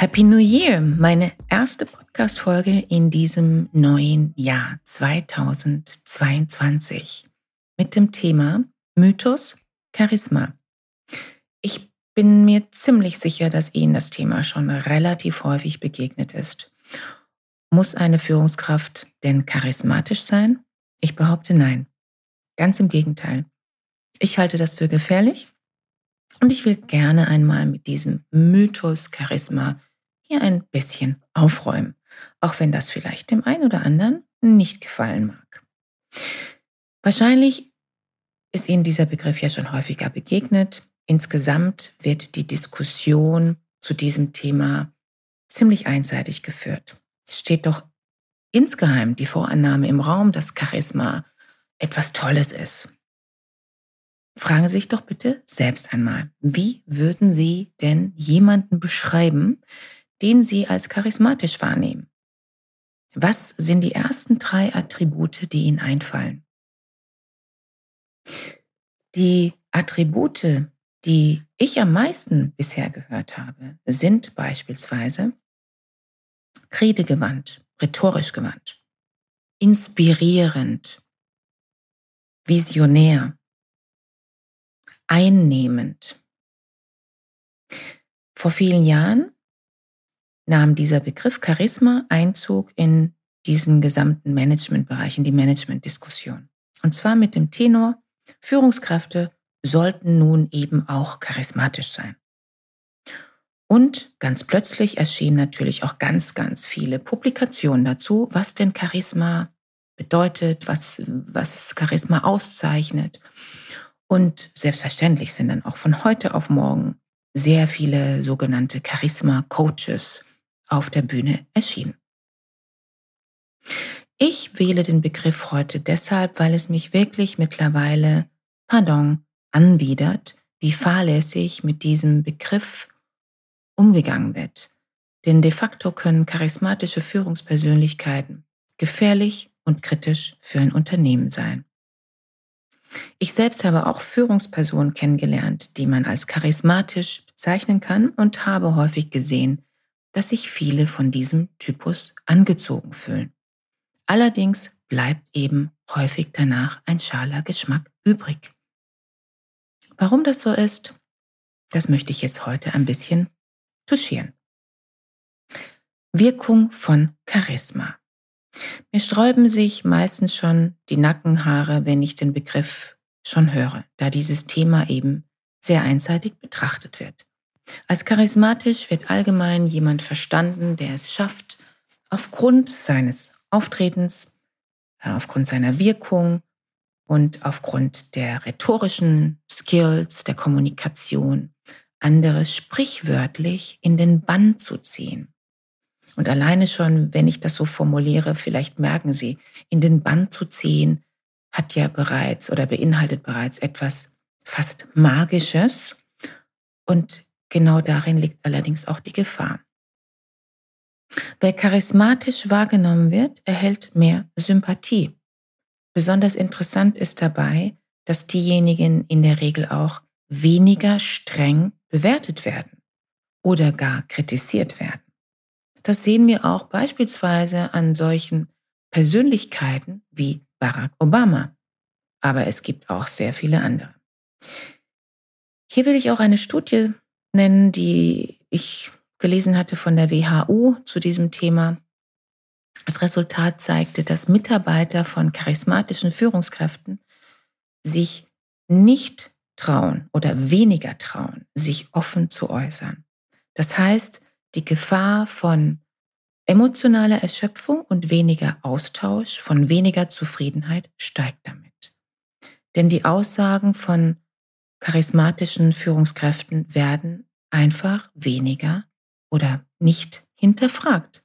Happy New Year, meine erste Podcast-Folge in diesem neuen Jahr 2022 mit dem Thema Mythos Charisma. Ich bin mir ziemlich sicher, dass Ihnen das Thema schon relativ häufig begegnet ist. Muss eine Führungskraft denn charismatisch sein? Ich behaupte nein. Ganz im Gegenteil. Ich halte das für gefährlich und ich will gerne einmal mit diesem Mythos Charisma hier ein bisschen aufräumen, auch wenn das vielleicht dem einen oder anderen nicht gefallen mag. Wahrscheinlich ist Ihnen dieser Begriff ja schon häufiger begegnet. Insgesamt wird die Diskussion zu diesem Thema ziemlich einseitig geführt. Es steht doch insgeheim die Vorannahme im Raum, dass Charisma etwas Tolles ist. Fragen Sie sich doch bitte selbst einmal, wie würden Sie denn jemanden beschreiben, den Sie als charismatisch wahrnehmen. Was sind die ersten drei Attribute, die Ihnen einfallen? Die Attribute, die ich am meisten bisher gehört habe, sind beispielsweise redegewandt, rhetorisch gewandt, inspirierend, visionär, einnehmend. Vor vielen Jahren nahm dieser Begriff Charisma Einzug in diesen gesamten Managementbereich, in die Managementdiskussion. Und zwar mit dem Tenor, Führungskräfte sollten nun eben auch charismatisch sein. Und ganz plötzlich erschienen natürlich auch ganz, ganz viele Publikationen dazu, was denn Charisma bedeutet, was, was Charisma auszeichnet. Und selbstverständlich sind dann auch von heute auf morgen sehr viele sogenannte Charisma-Coaches auf der Bühne erschien. Ich wähle den Begriff heute deshalb, weil es mich wirklich mittlerweile, pardon, anwidert, wie fahrlässig mit diesem Begriff umgegangen wird. Denn de facto können charismatische Führungspersönlichkeiten gefährlich und kritisch für ein Unternehmen sein. Ich selbst habe auch Führungspersonen kennengelernt, die man als charismatisch bezeichnen kann und habe häufig gesehen, dass sich viele von diesem Typus angezogen fühlen. Allerdings bleibt eben häufig danach ein schaler Geschmack übrig. Warum das so ist, das möchte ich jetzt heute ein bisschen touchieren. Wirkung von Charisma. Mir sträuben sich meistens schon die Nackenhaare, wenn ich den Begriff schon höre, da dieses Thema eben sehr einseitig betrachtet wird. Als charismatisch wird allgemein jemand verstanden, der es schafft, aufgrund seines Auftretens, äh, aufgrund seiner Wirkung und aufgrund der rhetorischen Skills, der Kommunikation, andere sprichwörtlich in den Bann zu ziehen. Und alleine schon, wenn ich das so formuliere, vielleicht merken Sie, in den Bann zu ziehen, hat ja bereits oder beinhaltet bereits etwas fast Magisches. Und Genau darin liegt allerdings auch die Gefahr. Wer charismatisch wahrgenommen wird, erhält mehr Sympathie. Besonders interessant ist dabei, dass diejenigen in der Regel auch weniger streng bewertet werden oder gar kritisiert werden. Das sehen wir auch beispielsweise an solchen Persönlichkeiten wie Barack Obama. Aber es gibt auch sehr viele andere. Hier will ich auch eine Studie nennen, die ich gelesen hatte von der WHO zu diesem Thema. Das Resultat zeigte, dass Mitarbeiter von charismatischen Führungskräften sich nicht trauen oder weniger trauen, sich offen zu äußern. Das heißt, die Gefahr von emotionaler Erschöpfung und weniger Austausch, von weniger Zufriedenheit steigt damit. Denn die Aussagen von charismatischen Führungskräften werden einfach weniger oder nicht hinterfragt.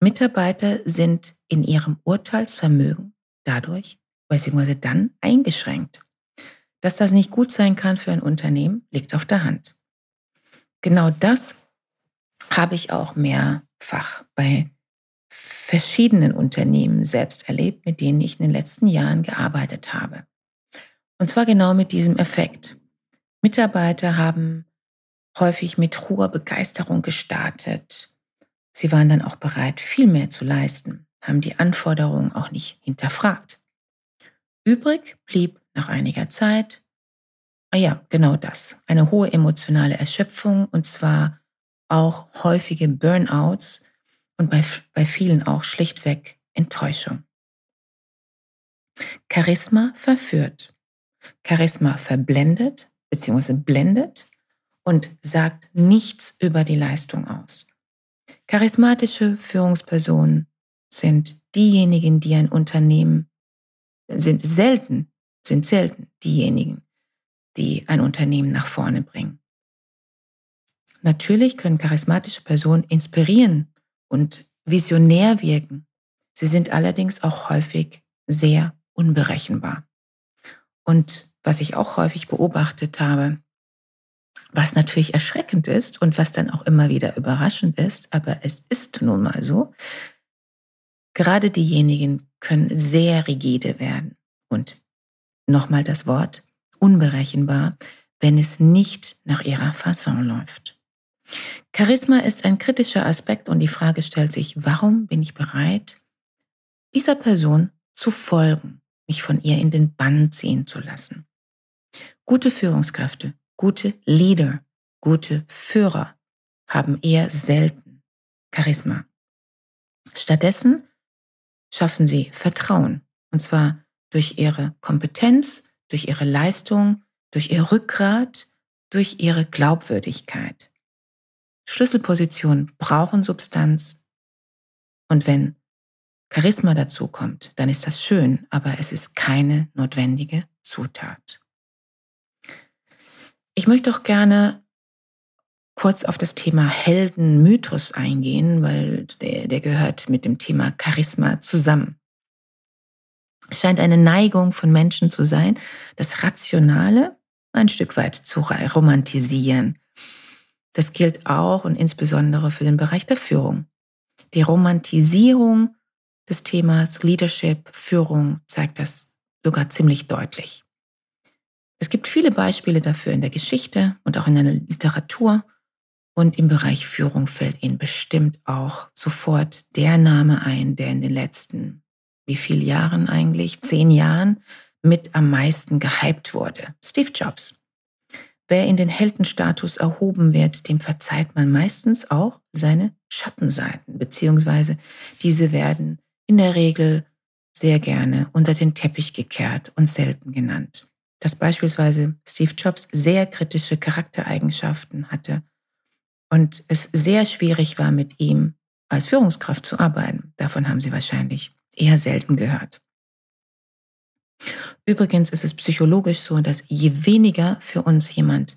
Mitarbeiter sind in ihrem Urteilsvermögen dadurch bzw. dann eingeschränkt. Dass das nicht gut sein kann für ein Unternehmen, liegt auf der Hand. Genau das habe ich auch mehrfach bei verschiedenen Unternehmen selbst erlebt, mit denen ich in den letzten Jahren gearbeitet habe. Und zwar genau mit diesem Effekt. Mitarbeiter haben häufig mit hoher Begeisterung gestartet. Sie waren dann auch bereit, viel mehr zu leisten, haben die Anforderungen auch nicht hinterfragt. Übrig blieb nach einiger Zeit, ah ja, genau das, eine hohe emotionale Erschöpfung und zwar auch häufige Burnouts und bei, bei vielen auch schlichtweg Enttäuschung. Charisma verführt. Charisma verblendet bzw. blendet und sagt nichts über die Leistung aus. Charismatische Führungspersonen sind diejenigen, die ein Unternehmen sind selten, sind selten diejenigen, die ein Unternehmen nach vorne bringen. Natürlich können charismatische Personen inspirieren und visionär wirken. Sie sind allerdings auch häufig sehr unberechenbar. Und was ich auch häufig beobachtet habe, was natürlich erschreckend ist und was dann auch immer wieder überraschend ist, aber es ist nun mal so, gerade diejenigen können sehr rigide werden und nochmal das Wort unberechenbar, wenn es nicht nach ihrer Fasson läuft. Charisma ist ein kritischer Aspekt und die Frage stellt sich, warum bin ich bereit, dieser Person zu folgen, mich von ihr in den Bann ziehen zu lassen. Gute Führungskräfte, gute Leader, gute Führer haben eher selten Charisma. Stattdessen schaffen sie Vertrauen, und zwar durch ihre Kompetenz, durch ihre Leistung, durch ihr Rückgrat, durch ihre Glaubwürdigkeit. Schlüsselpositionen brauchen Substanz und wenn Charisma dazu kommt, dann ist das schön, aber es ist keine notwendige Zutat. Ich möchte auch gerne kurz auf das Thema Heldenmythos eingehen, weil der, der gehört mit dem Thema Charisma zusammen. Es scheint eine Neigung von Menschen zu sein, das Rationale ein Stück weit zu romantisieren. Das gilt auch und insbesondere für den Bereich der Führung. Die Romantisierung des Themas Leadership, Führung zeigt das sogar ziemlich deutlich. Es gibt viele Beispiele dafür in der Geschichte und auch in der Literatur. Und im Bereich Führung fällt Ihnen bestimmt auch sofort der Name ein, der in den letzten, wie viele Jahren eigentlich, zehn Jahren mit am meisten gehypt wurde. Steve Jobs. Wer in den Heldenstatus erhoben wird, dem verzeiht man meistens auch seine Schattenseiten, beziehungsweise diese werden in der Regel sehr gerne unter den Teppich gekehrt und selten genannt dass beispielsweise Steve Jobs sehr kritische Charaktereigenschaften hatte und es sehr schwierig war, mit ihm als Führungskraft zu arbeiten. Davon haben Sie wahrscheinlich eher selten gehört. Übrigens ist es psychologisch so, dass je weniger für uns jemand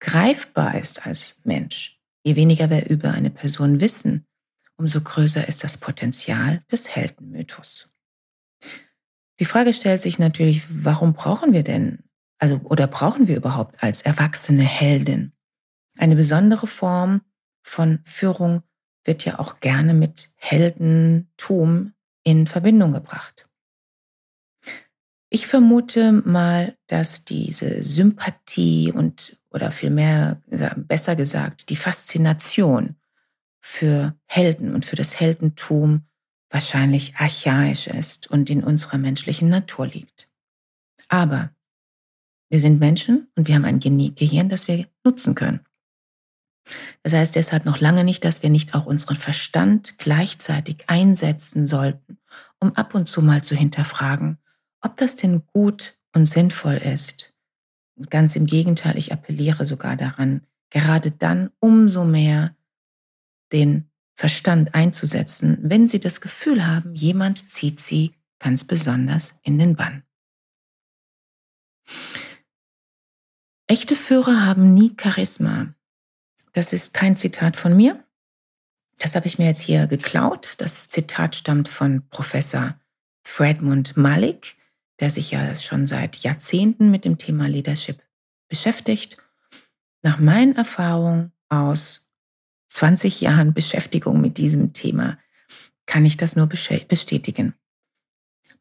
greifbar ist als Mensch, je weniger wir über eine Person wissen, umso größer ist das Potenzial des Heldenmythos. Die Frage stellt sich natürlich, warum brauchen wir denn, also oder brauchen wir überhaupt als erwachsene Heldin? Eine besondere Form von Führung wird ja auch gerne mit Heldentum in Verbindung gebracht. Ich vermute mal, dass diese Sympathie und oder vielmehr besser gesagt die Faszination für Helden und für das Heldentum wahrscheinlich archaisch ist und in unserer menschlichen Natur liegt. Aber wir sind Menschen und wir haben ein Gehirn, das wir nutzen können. Das heißt deshalb noch lange nicht, dass wir nicht auch unseren Verstand gleichzeitig einsetzen sollten, um ab und zu mal zu hinterfragen, ob das denn gut und sinnvoll ist. ganz im Gegenteil, ich appelliere sogar daran, gerade dann umso mehr den Verstand einzusetzen, wenn Sie das Gefühl haben, jemand zieht Sie ganz besonders in den Bann. Echte Führer haben nie Charisma. Das ist kein Zitat von mir, Das habe ich mir jetzt hier geklaut. Das Zitat stammt von Professor Fredmund Malik, der sich ja schon seit Jahrzehnten mit dem Thema Leadership beschäftigt. Nach meinen Erfahrungen aus 20 Jahren Beschäftigung mit diesem Thema kann ich das nur bestätigen.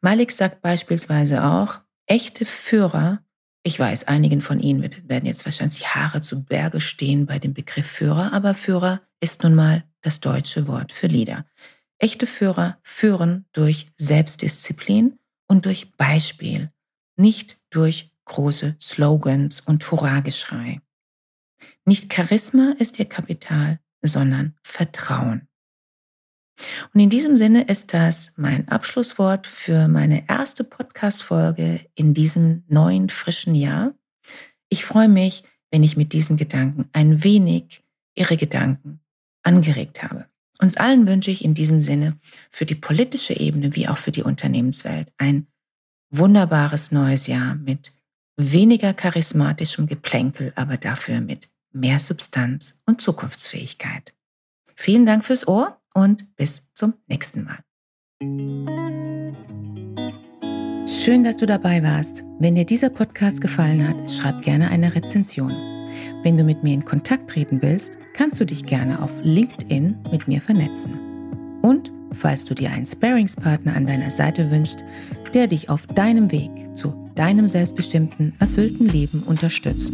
Malik sagt beispielsweise auch, echte Führer, ich weiß, einigen von Ihnen werden jetzt wahrscheinlich Haare zu Berge stehen bei dem Begriff Führer, aber Führer ist nun mal das deutsche Wort für Leader. Echte Führer führen durch Selbstdisziplin und durch Beispiel, nicht durch große Slogans und Hurrageschrei. Nicht Charisma ist ihr Kapital, sondern Vertrauen. Und in diesem Sinne ist das mein Abschlusswort für meine erste Podcast-Folge in diesem neuen, frischen Jahr. Ich freue mich, wenn ich mit diesen Gedanken ein wenig Ihre Gedanken angeregt habe. Uns allen wünsche ich in diesem Sinne für die politische Ebene wie auch für die Unternehmenswelt ein wunderbares neues Jahr mit weniger charismatischem Geplänkel, aber dafür mit mehr Substanz und Zukunftsfähigkeit. Vielen Dank fürs Ohr und bis zum nächsten Mal. Schön, dass du dabei warst. Wenn dir dieser Podcast gefallen hat, schreib gerne eine Rezension. Wenn du mit mir in Kontakt treten willst, kannst du dich gerne auf LinkedIn mit mir vernetzen. Und falls du dir einen Sparingspartner an deiner Seite wünschst, der dich auf deinem Weg zu deinem selbstbestimmten, erfüllten Leben unterstützt,